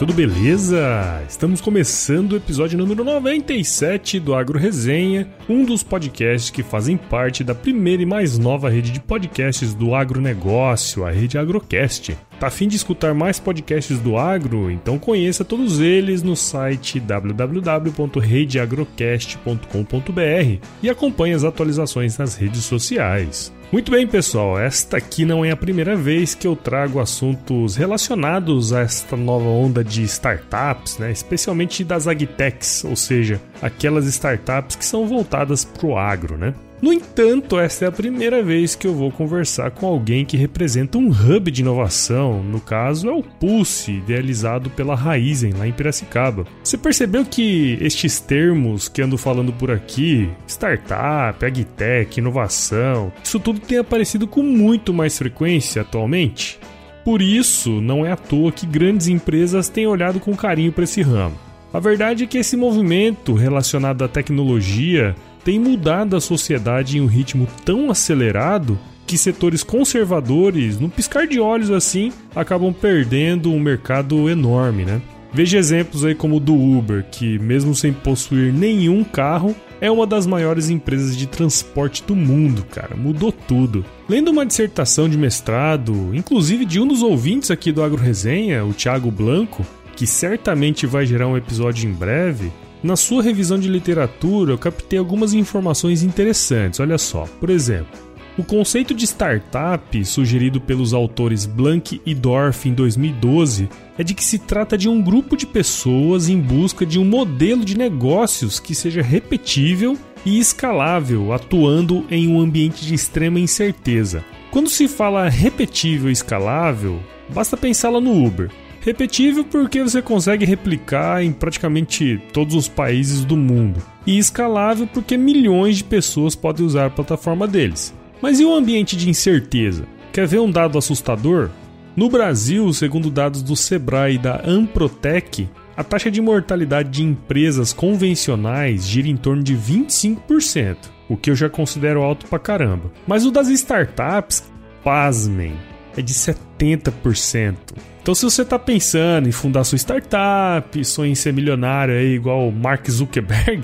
Tudo beleza? Estamos começando o episódio número 97 do Agro Resenha, um dos podcasts que fazem parte da primeira e mais nova rede de podcasts do agronegócio, a rede Agrocast. Tá afim de escutar mais podcasts do agro? Então conheça todos eles no site www.redeagrocast.com.br e acompanhe as atualizações nas redes sociais. Muito bem, pessoal, esta aqui não é a primeira vez que eu trago assuntos relacionados a esta nova onda de startups, né? especialmente das agtechs, ou seja, aquelas startups que são voltadas para o agro. Né? No entanto, esta é a primeira vez que eu vou conversar com alguém que representa um hub de inovação, no caso é o Pulse, idealizado pela Raizen lá em Piracicaba. Você percebeu que estes termos que ando falando por aqui, startup, agtech, inovação, isso tudo tem aparecido com muito mais frequência atualmente? Por isso, não é à toa que grandes empresas têm olhado com carinho para esse ramo. A verdade é que esse movimento relacionado à tecnologia tem mudado a sociedade em um ritmo tão acelerado que setores conservadores, no piscar de olhos assim, acabam perdendo um mercado enorme, né? Veja exemplos aí como o do Uber, que mesmo sem possuir nenhum carro, é uma das maiores empresas de transporte do mundo, cara. Mudou tudo. Lendo uma dissertação de mestrado, inclusive de um dos ouvintes aqui do Agro Resenha, o Thiago Blanco, que certamente vai gerar um episódio em breve, na sua revisão de literatura, eu captei algumas informações interessantes. Olha só, por exemplo, o conceito de startup, sugerido pelos autores Blank e Dorff em 2012, é de que se trata de um grupo de pessoas em busca de um modelo de negócios que seja repetível e escalável, atuando em um ambiente de extrema incerteza. Quando se fala repetível e escalável, basta pensá-la no Uber. Repetível porque você consegue replicar em praticamente todos os países do mundo. E escalável porque milhões de pessoas podem usar a plataforma deles. Mas e o ambiente de incerteza? Quer ver um dado assustador? No Brasil, segundo dados do Sebrae e da Amprotec, a taxa de mortalidade de empresas convencionais gira em torno de 25%, o que eu já considero alto pra caramba. Mas o das startups, pasmem, é de 70%. Então, se você está pensando em fundar sua startup, sonha em ser milionário aí, igual o Mark Zuckerberg,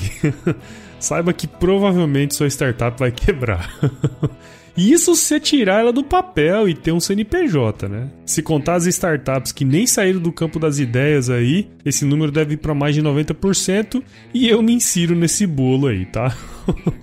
saiba que provavelmente sua startup vai quebrar. E isso se tirar ela do papel e ter um CNPJ, né? Se contar as startups que nem saíram do campo das ideias aí, esse número deve ir para mais de 90% e eu me insiro nesse bolo aí, tá?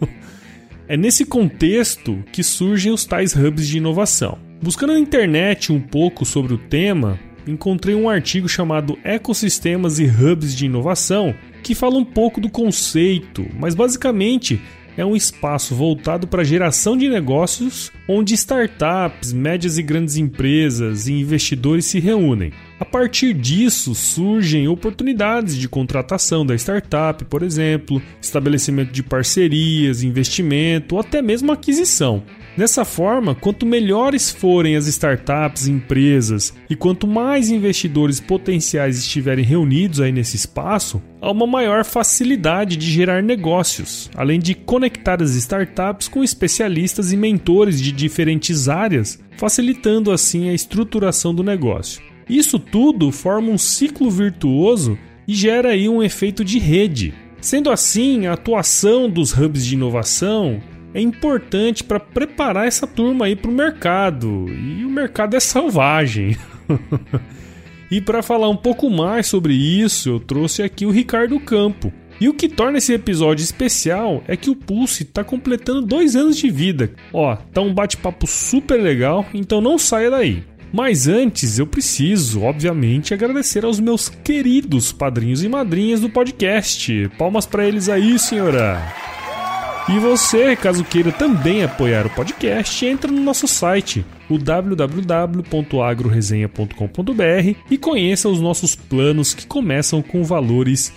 é nesse contexto que surgem os tais hubs de inovação. Buscando na internet um pouco sobre o tema, encontrei um artigo chamado Ecossistemas e Hubs de Inovação, que fala um pouco do conceito, mas basicamente é um espaço voltado para geração de negócios onde startups, médias e grandes empresas e investidores se reúnem. A partir disso surgem oportunidades de contratação da startup, por exemplo, estabelecimento de parcerias, investimento ou até mesmo aquisição. Dessa forma, quanto melhores forem as startups, empresas e quanto mais investidores potenciais estiverem reunidos aí nesse espaço, há uma maior facilidade de gerar negócios, além de conectar as startups com especialistas e mentores de diferentes áreas, facilitando assim a estruturação do negócio. Isso tudo forma um ciclo virtuoso e gera aí um efeito de rede. Sendo assim, a atuação dos hubs de inovação é importante para preparar essa turma aí para o mercado. E o mercado é selvagem. e para falar um pouco mais sobre isso, eu trouxe aqui o Ricardo Campo. E o que torna esse episódio especial é que o Pulse está completando dois anos de vida. Ó, tá um bate-papo super legal, então não saia daí. Mas antes, eu preciso, obviamente, agradecer aos meus queridos padrinhos e madrinhas do podcast. Palmas para eles aí, senhora! E você, caso queira também apoiar o podcast, entra no nosso site, o www.agroresenha.com.br e conheça os nossos planos que começam com valores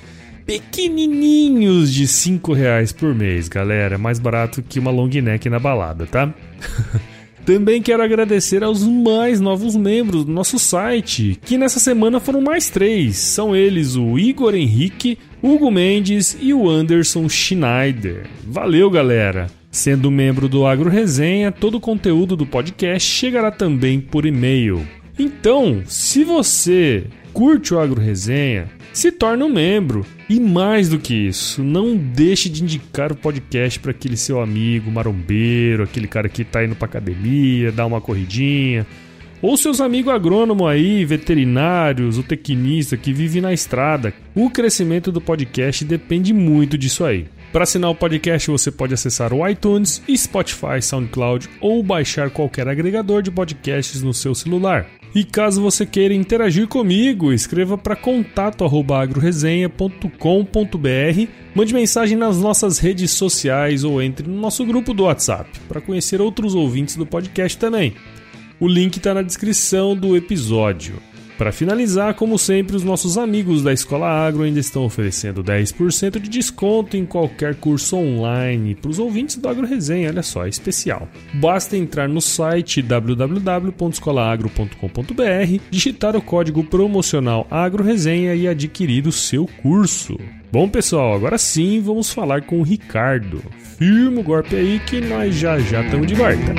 pequenininhos de 5 reais por mês, galera. Mais barato que uma long neck na balada, tá? Também quero agradecer aos mais novos membros do nosso site, que nessa semana foram mais três. São eles o Igor Henrique, Hugo Mendes e o Anderson Schneider. Valeu, galera! Sendo membro do Agro Resenha, todo o conteúdo do podcast chegará também por e-mail. Então, se você curte o Agro Resenha, se torne um membro. E mais do que isso, não deixe de indicar o podcast para aquele seu amigo marombeiro, aquele cara que está indo para academia, dar uma corridinha, ou seus amigos agrônomos aí, veterinários, o tecnista que vive na estrada. O crescimento do podcast depende muito disso aí. Para assinar o podcast, você pode acessar o iTunes, Spotify, SoundCloud ou baixar qualquer agregador de podcasts no seu celular. E caso você queira interagir comigo, escreva para contato@agroresenha.com.br, mande mensagem nas nossas redes sociais ou entre no nosso grupo do WhatsApp para conhecer outros ouvintes do podcast também. O link está na descrição do episódio. Para finalizar, como sempre, os nossos amigos da Escola Agro ainda estão oferecendo 10% de desconto em qualquer curso online para os ouvintes do Agro Resenha, olha só, é especial. Basta entrar no site www.escolaagro.com.br, digitar o código promocional Agro Resenha e adquirir o seu curso. Bom, pessoal, agora sim vamos falar com o Ricardo. Firma o golpe aí que nós já já estamos de volta.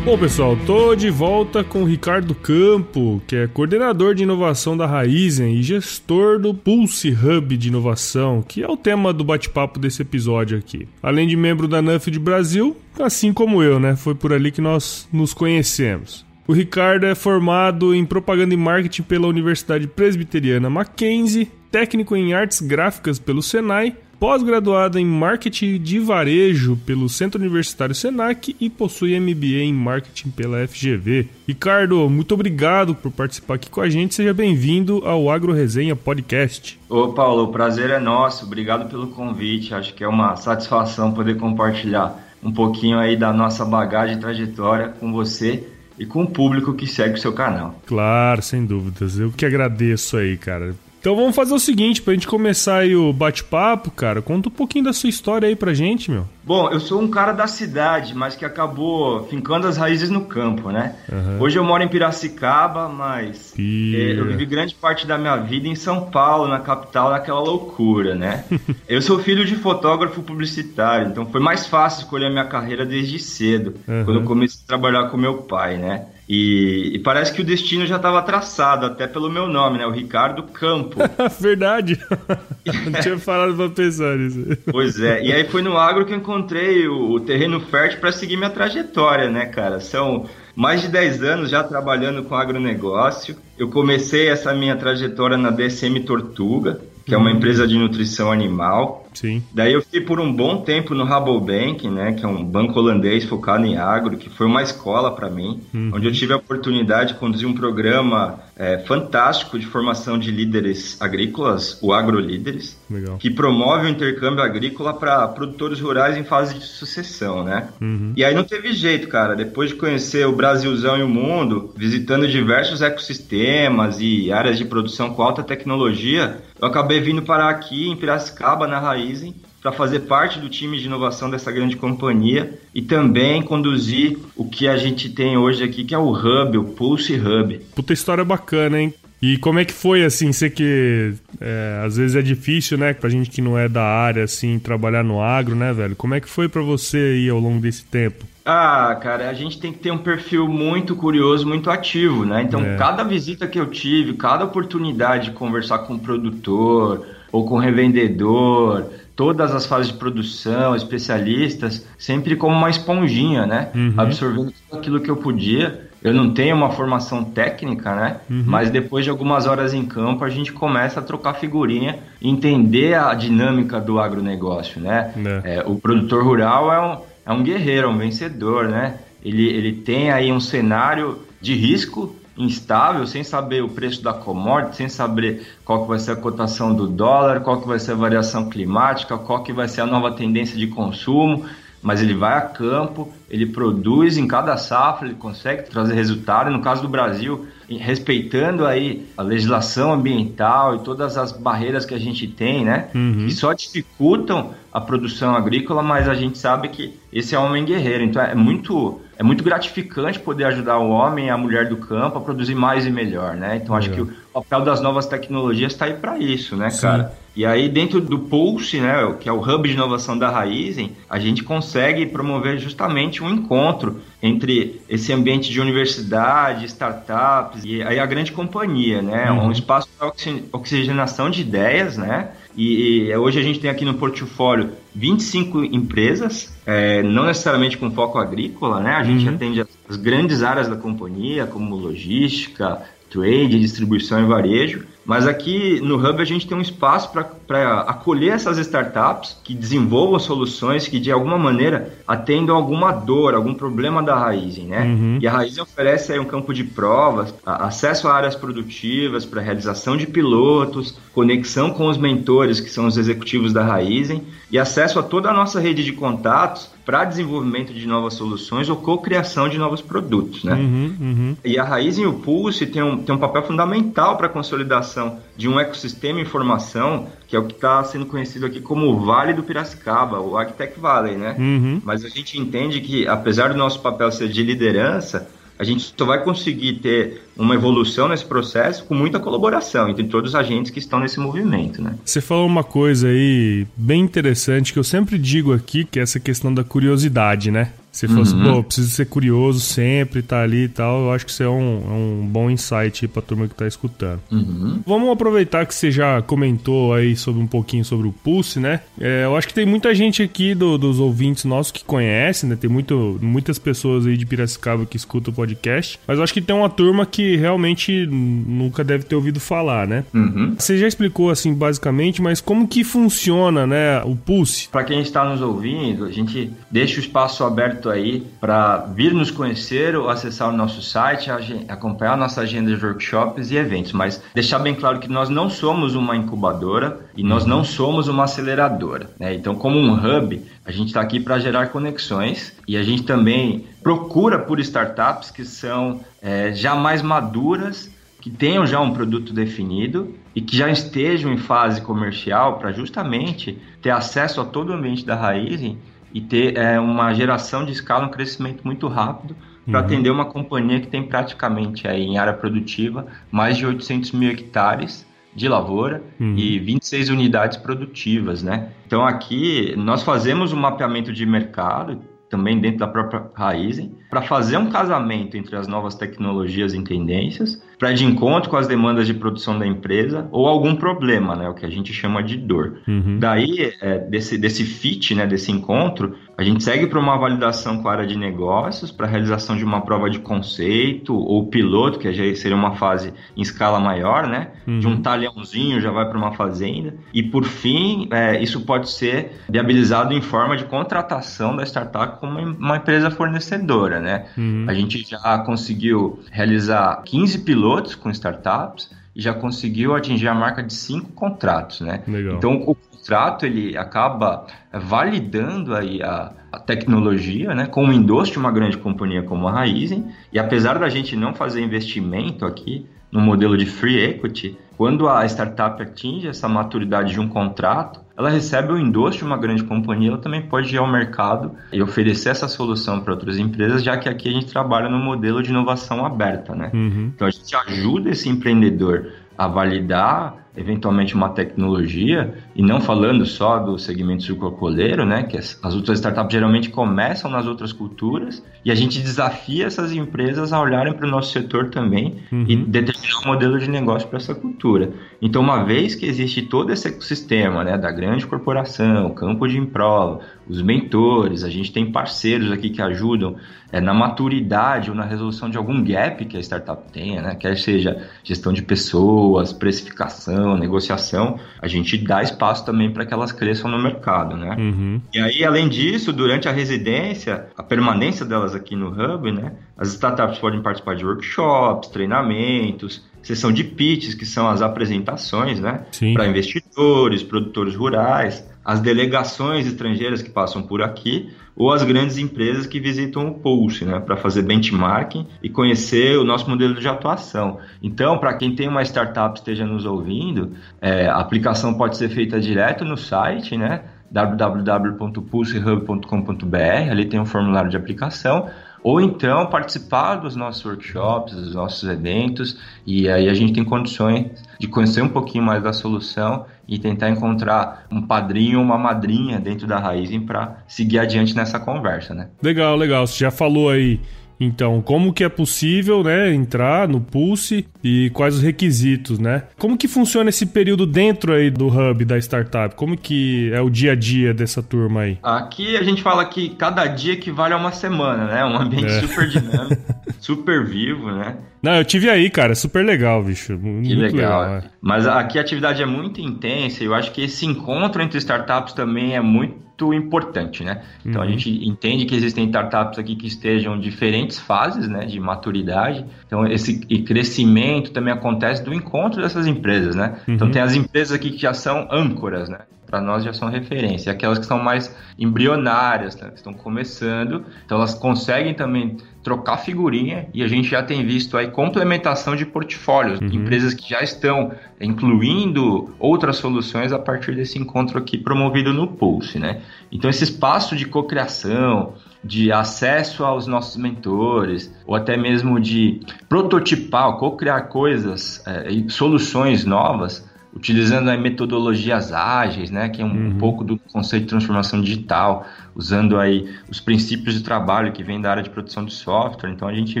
Bom, pessoal, tô de volta com o Ricardo Campo, que é coordenador de inovação da Raizen e gestor do Pulse Hub de inovação, que é o tema do bate-papo desse episódio aqui. Além de membro da NUF de Brasil, assim como eu, né? Foi por ali que nós nos conhecemos. O Ricardo é formado em propaganda e marketing pela Universidade Presbiteriana Mackenzie, técnico em artes gráficas pelo Senai pós-graduada em marketing de varejo pelo Centro Universitário Senac e possui MBA em marketing pela FGV. Ricardo, muito obrigado por participar aqui com a gente. Seja bem-vindo ao Agro Resenha Podcast. Ô Paulo, o prazer é nosso. Obrigado pelo convite. Acho que é uma satisfação poder compartilhar um pouquinho aí da nossa bagagem e trajetória com você e com o público que segue o seu canal. Claro, sem dúvidas. Eu que agradeço aí, cara. Então vamos fazer o seguinte, pra gente começar aí o bate-papo, cara, conta um pouquinho da sua história aí pra gente, meu. Bom, eu sou um cara da cidade, mas que acabou fincando as raízes no campo, né? Uhum. Hoje eu moro em Piracicaba, mas é, eu vivi grande parte da minha vida em São Paulo, na capital, naquela loucura, né? eu sou filho de fotógrafo publicitário, então foi mais fácil escolher a minha carreira desde cedo, uhum. quando eu comecei a trabalhar com meu pai, né? E, e, parece que o destino já estava traçado, até pelo meu nome, né? O Ricardo Campo. Verdade. Não tinha falado pra pensar nisso. Pois é. E aí foi no agro que eu encontrei o, o terreno fértil para seguir minha trajetória, né, cara? São mais de 10 anos já trabalhando com agronegócio. Eu comecei essa minha trajetória na DSM Tortuga, que é uma uhum. empresa de nutrição animal. Sim. Daí eu fiquei por um bom tempo no Rabobank, né, que é um banco holandês focado em agro, que foi uma escola para mim, uhum. onde eu tive a oportunidade de conduzir um programa é, fantástico de formação de líderes agrícolas, o AgroLíderes, Legal. que promove o intercâmbio agrícola para produtores rurais em fase de sucessão, né? Uhum. E aí não teve jeito, cara. Depois de conhecer o Brasilzão e o mundo, visitando diversos ecossistemas e áreas de produção com alta tecnologia, eu acabei vindo parar aqui em Piracicaba, na Raizen, para fazer parte do time de inovação dessa grande companhia e também conduzir o que a gente tem hoje aqui, que é o Hub, o Pulse Hub. Puta história bacana, hein? E como é que foi, assim, sei que é, às vezes é difícil, né, pra gente que não é da área, assim, trabalhar no agro, né, velho? Como é que foi para você aí ao longo desse tempo? Ah, cara, a gente tem que ter um perfil muito curioso, muito ativo, né? Então, é. cada visita que eu tive, cada oportunidade de conversar com o produtor ou com o revendedor, todas as fases de produção, especialistas, sempre como uma esponjinha, né? Uhum. Absorvendo tudo aquilo que eu podia eu não tenho uma formação técnica, né? Uhum. Mas depois de algumas horas em campo, a gente começa a trocar figurinha, entender a dinâmica do agronegócio, né? É. É, o produtor rural é um, é um guerreiro, é um vencedor, né? Ele, ele tem aí um cenário de risco instável, sem saber o preço da commodity, sem saber qual que vai ser a cotação do dólar, qual que vai ser a variação climática, qual que vai ser a nova tendência de consumo mas ele vai a campo, ele produz em cada safra, ele consegue trazer resultado. E no caso do Brasil, respeitando aí a legislação ambiental e todas as barreiras que a gente tem, né? Uhum. Que só dificultam a produção agrícola, mas a gente sabe que esse é um homem guerreiro. Então é muito é muito gratificante poder ajudar o homem e a mulher do campo a produzir mais e melhor, né? Então acho que o papel das novas tecnologias está aí para isso, né, Sim. cara? E aí dentro do Pulse, né, que é o hub de inovação da Raizen, a gente consegue promover justamente um encontro entre esse ambiente de universidade, startups e aí a grande companhia, né? Uhum. Um espaço para oxigenação de ideias, né? E, e, hoje a gente tem aqui no portfólio 25 empresas, é, não necessariamente com foco agrícola, né? A gente uhum. atende as grandes áreas da companhia, como logística, trade, distribuição e varejo. Mas aqui no Hub a gente tem um espaço para acolher essas startups que desenvolvam soluções que de alguma maneira atendam alguma dor, algum problema da Raizen, né? Uhum. E a Raizen oferece aí um campo de provas, acesso a áreas produtivas para realização de pilotos, conexão com os mentores que são os executivos da Raizen e acesso a toda a nossa rede de contatos para desenvolvimento de novas soluções ou cocriação de novos produtos, né? Uhum, uhum. E a Raizen e o Pulse tem um, tem um papel fundamental para a consolidação de um ecossistema informação que é o que está sendo conhecido aqui como o Vale do Piracicaba, o Agtech Valley, né? Uhum. Mas a gente entende que, apesar do nosso papel ser de liderança, a gente só vai conseguir ter uma evolução nesse processo com muita colaboração entre todos os agentes que estão nesse movimento, né? Você falou uma coisa aí bem interessante que eu sempre digo aqui, que é essa questão da curiosidade, né? Se fosse, uhum. pô, preciso ser curioso sempre, tá ali e tal, eu acho que isso é um, é um bom insight pra turma que tá escutando. Uhum. Vamos aproveitar que você já comentou aí sobre um pouquinho sobre o Pulse, né? É, eu acho que tem muita gente aqui do, dos ouvintes nossos que conhece, né? Tem muito, muitas pessoas aí de Piracicaba que escutam o podcast, mas eu acho que tem uma turma que realmente nunca deve ter ouvido falar, né? Uhum. Você já explicou assim basicamente, mas como que funciona, né, o Pulse? Para quem está nos ouvindo, a gente deixa o espaço aberto aberto aí para vir nos conhecer ou acessar o nosso site, acompanhar a nossa agenda de workshops e eventos. Mas deixar bem claro que nós não somos uma incubadora e nós não somos uma aceleradora. Né? Então, como um hub, a gente está aqui para gerar conexões e a gente também procura por startups que são é, já mais maduras que tenham já um produto definido e que já estejam em fase comercial para justamente ter acesso a todo o ambiente da Raizen e ter é, uma geração de escala, um crescimento muito rápido para uhum. atender uma companhia que tem praticamente aí em área produtiva mais de 800 mil hectares de lavoura uhum. e 26 unidades produtivas, né? Então aqui nós fazemos um mapeamento de mercado também dentro da própria Raizen, para fazer um casamento entre as novas tecnologias e tendências, para de encontro com as demandas de produção da empresa ou algum problema, né, o que a gente chama de dor. Uhum. Daí, é, desse, desse fit, né, desse encontro, a gente segue para uma validação com a área de negócios, para a realização de uma prova de conceito ou piloto, que já seria uma fase em escala maior, né? Uhum. De um talhãozinho já vai para uma fazenda. E por fim, é, isso pode ser viabilizado em forma de contratação da startup como uma empresa fornecedora, né? Uhum. A gente já conseguiu realizar 15 pilotos com startups e já conseguiu atingir a marca de cinco contratos, né? Legal. Então, o contrato ele acaba validando aí a, a tecnologia, né, com o endosso de uma grande companhia como a Raizen, e apesar da gente não fazer investimento aqui no modelo de free equity, quando a startup atinge essa maturidade de um contrato, ela recebe o endosso de uma grande companhia, ela também pode ir ao mercado e oferecer essa solução para outras empresas, já que aqui a gente trabalha no modelo de inovação aberta, né? Uhum. Então a gente ajuda esse empreendedor a validar eventualmente uma tecnologia, e não falando só do segmento sucrocoleiro, né, que as, as outras startups geralmente começam nas outras culturas, e a gente desafia essas empresas a olharem para o nosso setor também uhum. e determinar um modelo de negócio para essa cultura. Então, uma vez que existe todo esse ecossistema né, da grande corporação, o campo de prova, os mentores, a gente tem parceiros aqui que ajudam é, na maturidade ou na resolução de algum gap que a startup tenha, né? quer seja gestão de pessoas, precificação, negociação, a gente dá espaço também para que elas cresçam no mercado. Né? Uhum. E aí, além disso, durante a residência, a permanência delas aqui no Hub, né? as startups podem participar de workshops, treinamentos, sessão de pitches, que são as apresentações né? para investidores, produtores rurais, as delegações estrangeiras que passam por aqui ou as grandes empresas que visitam o Pulse, né, para fazer benchmarking e conhecer o nosso modelo de atuação. Então, para quem tem uma startup esteja nos ouvindo, é, a aplicação pode ser feita direto no site, né, www.pulsehub.com.br, ali tem um formulário de aplicação, ou então participar dos nossos workshops, dos nossos eventos, e aí a gente tem condições de conhecer um pouquinho mais da solução e tentar encontrar um padrinho ou uma madrinha dentro da Raizen para seguir adiante nessa conversa, né? Legal, legal. Você já falou aí então, como que é possível, né, entrar no Pulse e quais os requisitos, né? Como que funciona esse período dentro aí do hub da startup? Como que é o dia a dia dessa turma aí? Aqui a gente fala que cada dia equivale a uma semana, né? Um ambiente é. super dinâmico, super vivo, né? Não, eu tive aí, cara, super legal, bicho. Muito que legal. legal é. Mas aqui a atividade é muito intensa e eu acho que esse encontro entre startups também é muito importante, né? Então uhum. a gente entende que existem startups aqui que estejam em diferentes fases, né, de maturidade. Então esse crescimento também acontece do encontro dessas empresas, né? Então, uhum. Então tem as empresas aqui que já são âncoras, né? Para nós já são referência. Aquelas que são mais embrionárias, né, que estão começando, então elas conseguem também trocar figurinha e a gente já tem visto aí complementação de portfólios, uhum. empresas que já estão incluindo outras soluções a partir desse encontro aqui promovido no Pulse, né? Então esse espaço de cocriação, de acesso aos nossos mentores, ou até mesmo de prototipar, co-criar coisas, é, soluções novas, utilizando aí metodologias ágeis, né, que é um, uhum. pouco do conceito de transformação digital, usando aí os princípios de trabalho que vem da área de produção de software. Então a gente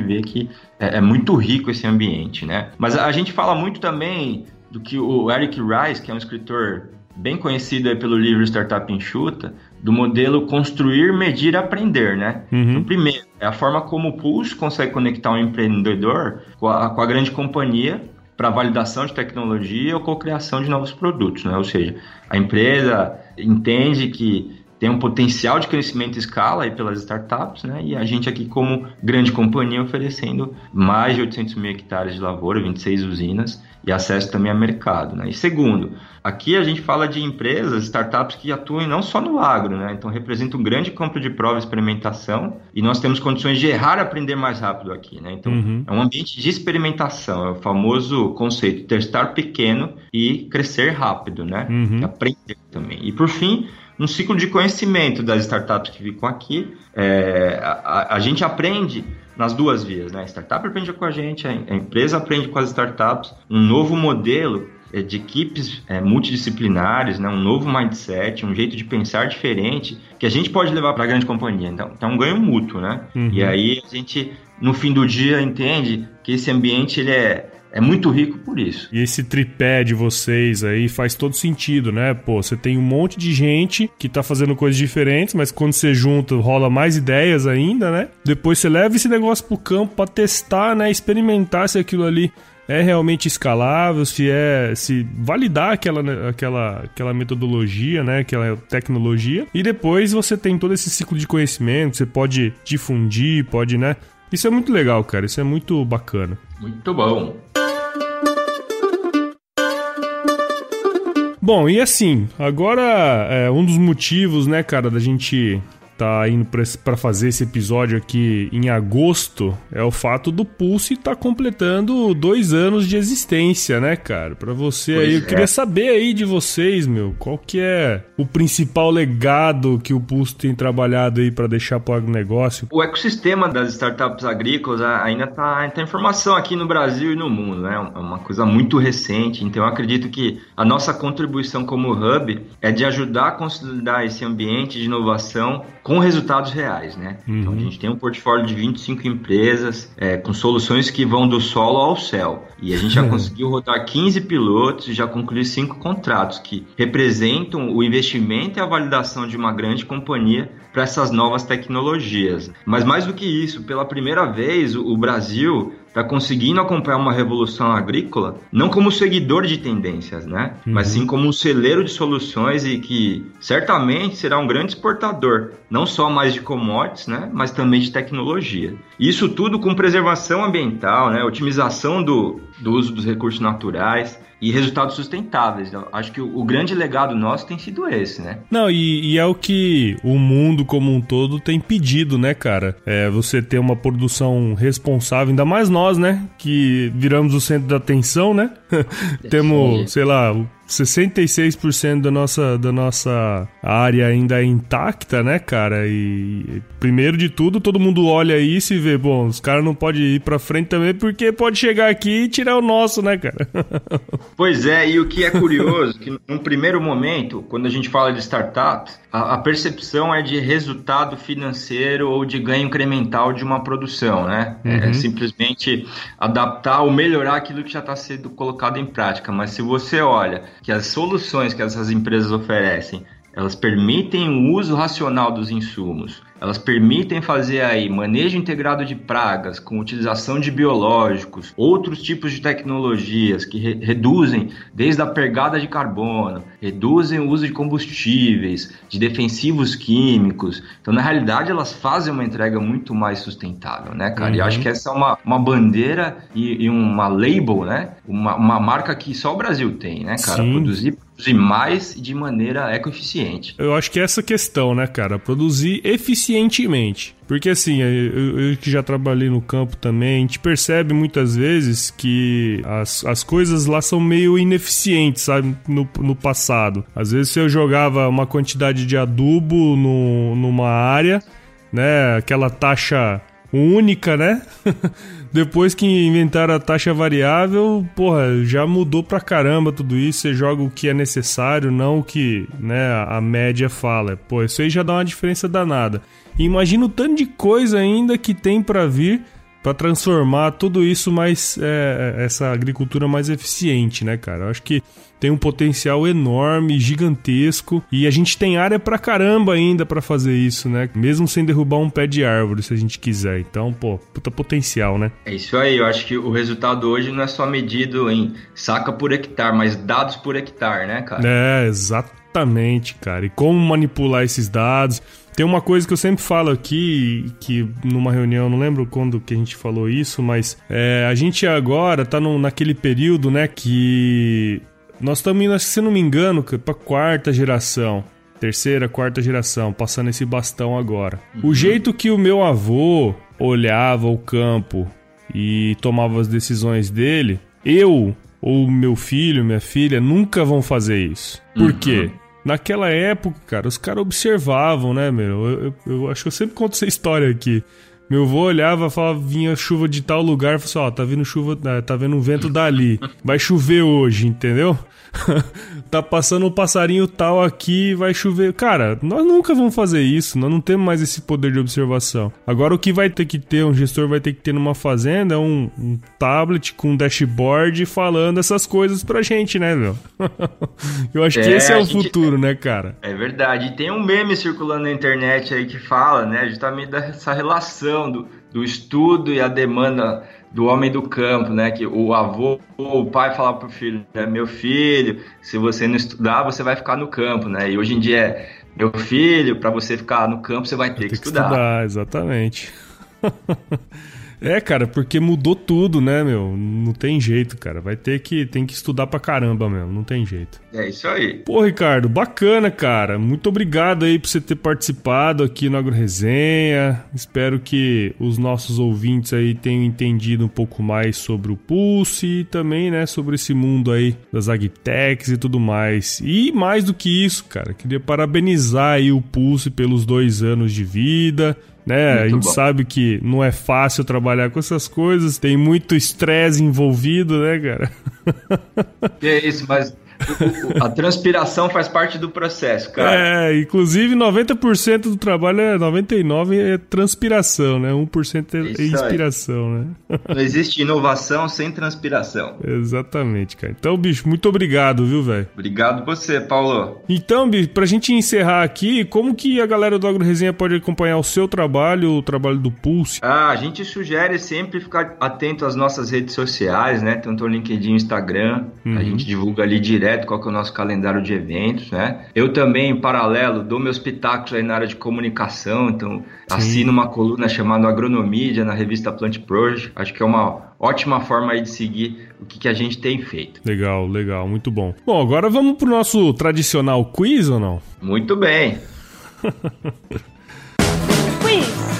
vê que é, é muito rico esse ambiente, né? Mas a gente fala muito também do que o Eric Rice, que é um escritor bem conhecido pelo livro Startup Enxuta, do modelo construir, medir, aprender, né? Uhum. Então, primeiro, é a forma como o Pulse consegue conectar um empreendedor com a, com a grande companhia para validação de tecnologia ou cocriação de novos produtos, né? Ou seja, a empresa entende que tem um potencial de crescimento em escala aí pelas startups, né? E a gente aqui como grande companhia oferecendo mais de 800 mil hectares de lavoura, 26 usinas e acesso também a mercado, né? E segundo, aqui a gente fala de empresas, startups que atuam não só no agro, né? Então representa um grande campo de prova e experimentação e nós temos condições de errar e aprender mais rápido aqui, né? Então uhum. é um ambiente de experimentação, é o famoso conceito testar pequeno e crescer rápido, né? Uhum. Aprender também. E por fim, um ciclo de conhecimento das startups que ficam aqui. É, a, a, gente aprende nas duas vias, né? A startup aprende com a gente, a empresa aprende com as startups, um novo modelo é, de equipes é, multidisciplinares, né? um novo mindset, um jeito de pensar diferente que a gente pode levar para a grande companhia. Então, então é um ganho mútuo, né? Uhum. E aí a gente, no fim do dia, entende que esse ambiente ele é é muito rico por isso. E esse tripé de vocês aí faz todo sentido, né? Pô, você tem um monte de gente que tá fazendo coisas diferentes, mas quando você junta, rola mais ideias ainda, né? Depois você leva esse negócio pro campo para testar, né? Experimentar se aquilo ali é realmente escalável, se é se validar aquela, aquela, aquela metodologia, né, aquela tecnologia. E depois você tem todo esse ciclo de conhecimento, você pode difundir, pode, né? Isso é muito legal, cara. Isso é muito bacana. Muito bom. Bom, e assim, agora é, um dos motivos, né, cara, da gente tá indo para fazer esse episódio aqui em agosto é o fato do Pulse estar tá completando dois anos de existência, né, cara? Para você pois aí, eu é. queria saber aí de vocês, meu, qual que é o principal legado que o Pulse tem trabalhado aí para deixar para o agronegócio? O ecossistema das startups agrícolas ainda está tá em formação aqui no Brasil e no mundo, né? É uma coisa muito recente, então eu acredito que a nossa contribuição como hub é de ajudar a consolidar esse ambiente de inovação com resultados reais, né? Uhum. Então a gente tem um portfólio de 25 empresas é, com soluções que vão do solo ao céu. E a gente já conseguiu rodar 15 pilotos e já concluir cinco contratos que representam o investimento e a validação de uma grande companhia para essas novas tecnologias. Mas mais do que isso, pela primeira vez o Brasil está conseguindo acompanhar uma revolução agrícola, não como seguidor de tendências, né? Uhum. Mas sim como um celeiro de soluções e que certamente será um grande exportador, não só mais de commodities, né? Mas também de tecnologia. Isso tudo com preservação ambiental, né? Otimização do, do uso dos recursos naturais e resultados sustentáveis. Eu acho que o, o, grande legado nosso tem sido esse, né? Não, e, e, é o que o mundo como um todo tem pedido, né, cara? É você ter uma produção responsável, ainda mais nós, né? Que viramos o centro da atenção, né? Temos, sei lá, 66% da nossa, da nossa área ainda é intacta, né, cara? E primeiro de tudo, todo mundo olha isso e vê, bom, os caras não podem ir pra frente também porque pode chegar aqui e tirar o nosso, né, cara? pois é, e o que é curioso, que num primeiro momento, quando a gente fala de startups, a, a percepção é de resultado financeiro ou de ganho incremental de uma produção, né? É uhum. É simplesmente adaptar ou melhorar aquilo que já está sendo colocado em prática. Mas se você olha que as soluções que essas empresas oferecem elas permitem o uso racional dos insumos, elas permitem fazer aí manejo integrado de pragas com utilização de biológicos, outros tipos de tecnologias que re reduzem desde a pegada de carbono, reduzem o uso de combustíveis, de defensivos químicos. Então, na realidade, elas fazem uma entrega muito mais sustentável, né, cara? Uhum. E acho que essa é uma, uma bandeira e, e uma label, né? Uma, uma marca que só o Brasil tem, né, cara? Sim. Produzir produzir mais de maneira ecoeficiente. Eu acho que é essa questão, né, cara? Produzir eficientemente. Porque assim, eu, que já trabalhei no campo também, a gente percebe muitas vezes que as, as coisas lá são meio ineficientes, sabe? No, no passado. Às vezes eu jogava uma quantidade de adubo no, numa área, né? Aquela taxa única, né? Depois que inventaram a taxa variável, porra, já mudou pra caramba tudo isso. Você joga o que é necessário, não o que né, a média fala. Pô, isso aí já dá uma diferença danada. Imagina o tanto de coisa ainda que tem para vir para transformar tudo isso mais é, é, essa agricultura mais eficiente, né, cara? Eu acho que tem um potencial enorme, gigantesco e a gente tem área pra caramba ainda para fazer isso, né? Mesmo sem derrubar um pé de árvore, se a gente quiser. Então, pô, puta potencial, né? É isso aí. Eu acho que o resultado hoje não é só medido em saca por hectare, mas dados por hectare, né, cara? É, exatamente, cara. E como manipular esses dados? Tem uma coisa que eu sempre falo aqui, que numa reunião, não lembro quando que a gente falou isso, mas é, a gente agora tá no, naquele período, né, que nós estamos indo, se não me engano, para quarta geração. Terceira, quarta geração, passando esse bastão agora. Uhum. O jeito que o meu avô olhava o campo e tomava as decisões dele, eu ou meu filho, minha filha, nunca vão fazer isso. Por uhum. quê? Naquela época, cara, os caras observavam, né, meu? Eu, eu, eu, acho que eu sempre conto essa história aqui. Meu avô olhava, falava, vinha chuva de tal lugar, falava assim, ó, tá vindo chuva, é, tá vendo um vento dali. Vai chover hoje, entendeu? tá passando um passarinho tal aqui, vai chover. Cara, nós nunca vamos fazer isso, nós não temos mais esse poder de observação. Agora o que vai ter que ter, um gestor vai ter que ter numa fazenda é um, um tablet com um dashboard falando essas coisas pra gente, né, meu? Eu acho é, que esse é o gente... futuro, né, cara? É verdade. E tem um meme circulando na internet aí que fala, né, justamente dessa relação do, do estudo e a demanda do homem do campo, né? Que o avô, o pai falava pro filho, né? meu filho, se você não estudar, você vai ficar no campo, né? E hoje em dia é, meu filho, para você ficar no campo, você vai ter que, que estudar. estudar. Exatamente. É, cara, porque mudou tudo, né, meu? Não tem jeito, cara. Vai ter que tem que estudar pra caramba mesmo, não tem jeito. É isso aí. Pô, Ricardo, bacana, cara. Muito obrigado aí por você ter participado aqui no Agro Resenha. Espero que os nossos ouvintes aí tenham entendido um pouco mais sobre o Pulse e também, né, sobre esse mundo aí das agtechs e tudo mais. E mais do que isso, cara, queria parabenizar aí o Pulse pelos dois anos de vida né? Muito a gente bom. sabe que não é fácil trabalhar com essas coisas, tem muito estresse envolvido, né, cara? É isso, mas a transpiração faz parte do processo, cara. É, inclusive 90% do trabalho é 99% é transpiração, né? 1% é Isso inspiração, aí. né? Não existe inovação sem transpiração. Exatamente, cara. Então, bicho, muito obrigado, viu, velho? Obrigado você, Paulo. Então, bicho, pra gente encerrar aqui, como que a galera do Agro Resenha pode acompanhar o seu trabalho, o trabalho do Pulse? Ah, a gente sugere sempre ficar atento às nossas redes sociais, né? Tanto o LinkedIn e o Instagram. Uhum. A gente divulga ali direto qual que é o nosso calendário de eventos, né? Eu também, em paralelo, dou meus pitacos aí na área de comunicação, então Sim. assino uma coluna chamada Agronomídia na revista Plant Project. Acho que é uma ótima forma aí de seguir o que, que a gente tem feito. Legal, legal, muito bom. Bom, agora vamos pro nosso tradicional quiz ou não? Muito bem. quiz.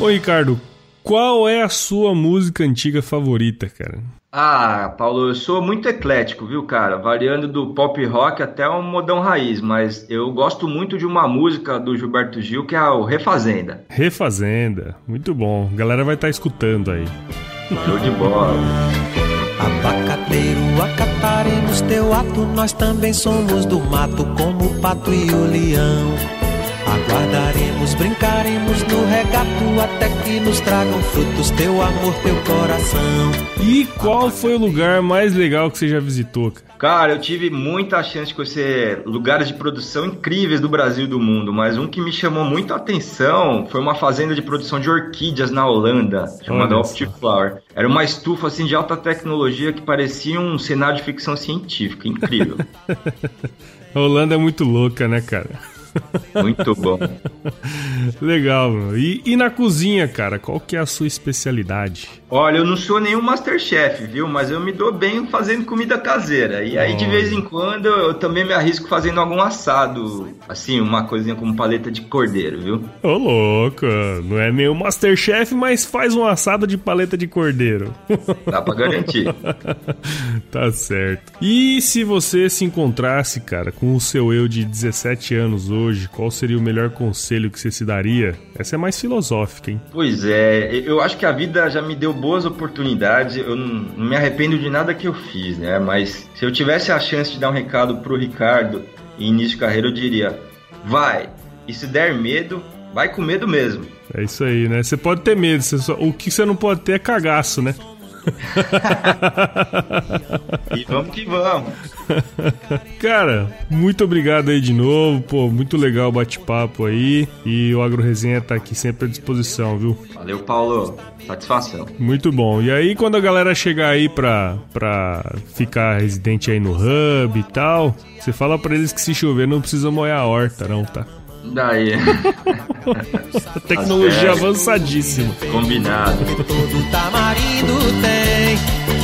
Ô Ricardo, qual é a sua música antiga favorita, cara? Ah, Paulo, eu sou muito eclético, viu, cara? Variando do pop rock até um modão raiz, mas eu gosto muito de uma música do Gilberto Gil que é o Refazenda. Refazenda, muito bom. A galera vai estar tá escutando aí. Show de bola. Abacateiro, acataremos teu ato, nós também somos do mato, como o pato e o leão. Aguardaremos, brincaremos no regato até que nos tragam frutos teu amor, teu coração. E qual foi o lugar mais legal que você já visitou? Cara, eu tive muita chance de conhecer lugares de produção incríveis do Brasil e do mundo, mas um que me chamou muito a atenção foi uma fazenda de produção de orquídeas na Holanda, chamada Optiflower. Era uma estufa assim de alta tecnologia que parecia um cenário de ficção científica, incrível. a Holanda é muito louca, né, cara? Muito bom. Legal, meu. E, e, na cozinha, cara, qual que é a sua especialidade? Olha, eu não sou nenhum Masterchef, viu? Mas eu me dou bem fazendo comida caseira. E aí, de vez em quando, eu também me arrisco fazendo algum assado. Assim, uma coisinha como paleta de cordeiro, viu? Ô, louco. Não é nenhum Masterchef, mas faz um assado de paleta de cordeiro. Dá pra garantir. tá certo. E se você se encontrasse, cara, com o seu eu de 17 anos hoje, hoje, qual seria o melhor conselho que você se daria? Essa é mais filosófica, hein? Pois é, eu acho que a vida já me deu boas oportunidades, eu não, me arrependo de nada que eu fiz, né? Mas se eu tivesse a chance de dar um recado pro Ricardo em início de carreira, eu diria: vai, e se der medo, vai com medo mesmo. É isso aí, né? Você pode ter medo, só... o que você não pode ter é cagaço, né? e vamos que vamos. Cara, muito obrigado aí de novo. Pô, muito legal o bate-papo aí. E o Agro Resenha tá aqui sempre à disposição, viu? Valeu, Paulo. Satisfação. Muito bom. E aí, quando a galera chegar aí pra, pra ficar residente aí no hub e tal, você fala pra eles que se chover não precisa molhar a horta, não, tá? Daí. a tecnologia avançadíssima. Combinado. Todo tamarindo tem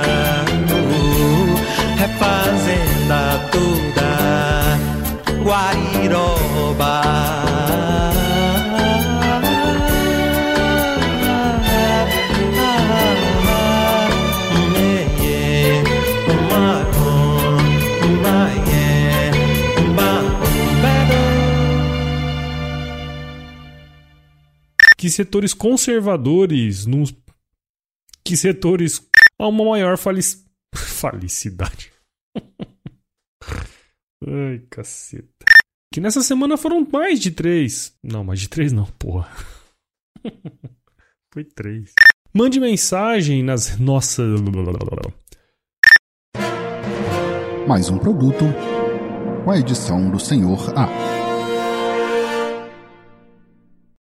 setores conservadores, nos, que setores há uma maior falic, falicidade. Ai, caceta. Que nessa semana foram mais de três. Não, mais de três não, porra. Foi três. Mande mensagem nas nossas. Mais um produto com a edição do Senhor A.